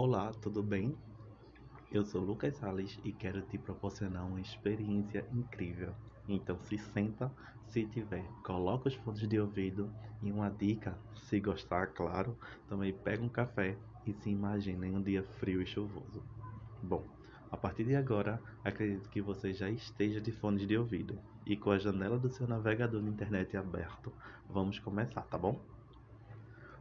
Olá, tudo bem? Eu sou Lucas Salles e quero te proporcionar uma experiência incrível. Então se senta, se tiver, coloca os fones de ouvido e uma dica, se gostar, claro, também pega um café e se imagine em um dia frio e chuvoso. Bom, a partir de agora, acredito que você já esteja de fones de ouvido e com a janela do seu navegador na internet aberto. Vamos começar, tá bom?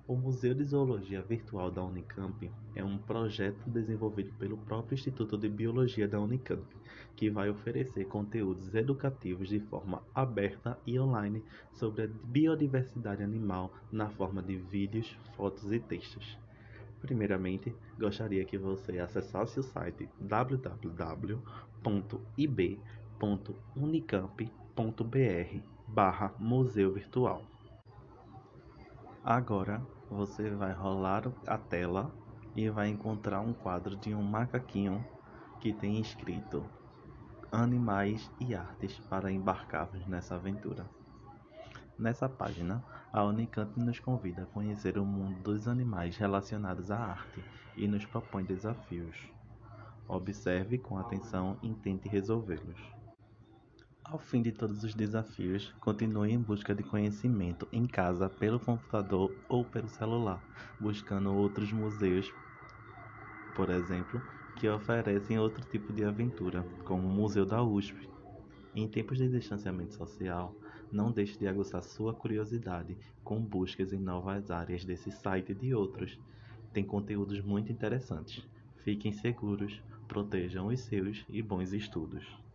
O Museu de Zoologia Virtual da Unicamp é um projeto desenvolvido pelo próprio Instituto de Biologia da Unicamp, que vai oferecer conteúdos educativos de forma aberta e online sobre a biodiversidade animal na forma de vídeos, fotos e textos. Primeiramente, gostaria que você acessasse o site www.ib.unicamp.br/museu virtual. Agora você vai rolar a tela e vai encontrar um quadro de um macaquinho que tem escrito Animais e Artes para embarcarmos nessa aventura. Nessa página, a Unicamp nos convida a conhecer o mundo dos animais relacionados à arte e nos propõe desafios. Observe com atenção e tente resolvê-los. Ao fim de todos os desafios, continue em busca de conhecimento em casa, pelo computador ou pelo celular, buscando outros museus, por exemplo, que oferecem outro tipo de aventura, como o Museu da USP. Em tempos de distanciamento social, não deixe de aguçar sua curiosidade com buscas em novas áreas desse site e de outros. Tem conteúdos muito interessantes. Fiquem seguros, protejam os seus e bons estudos.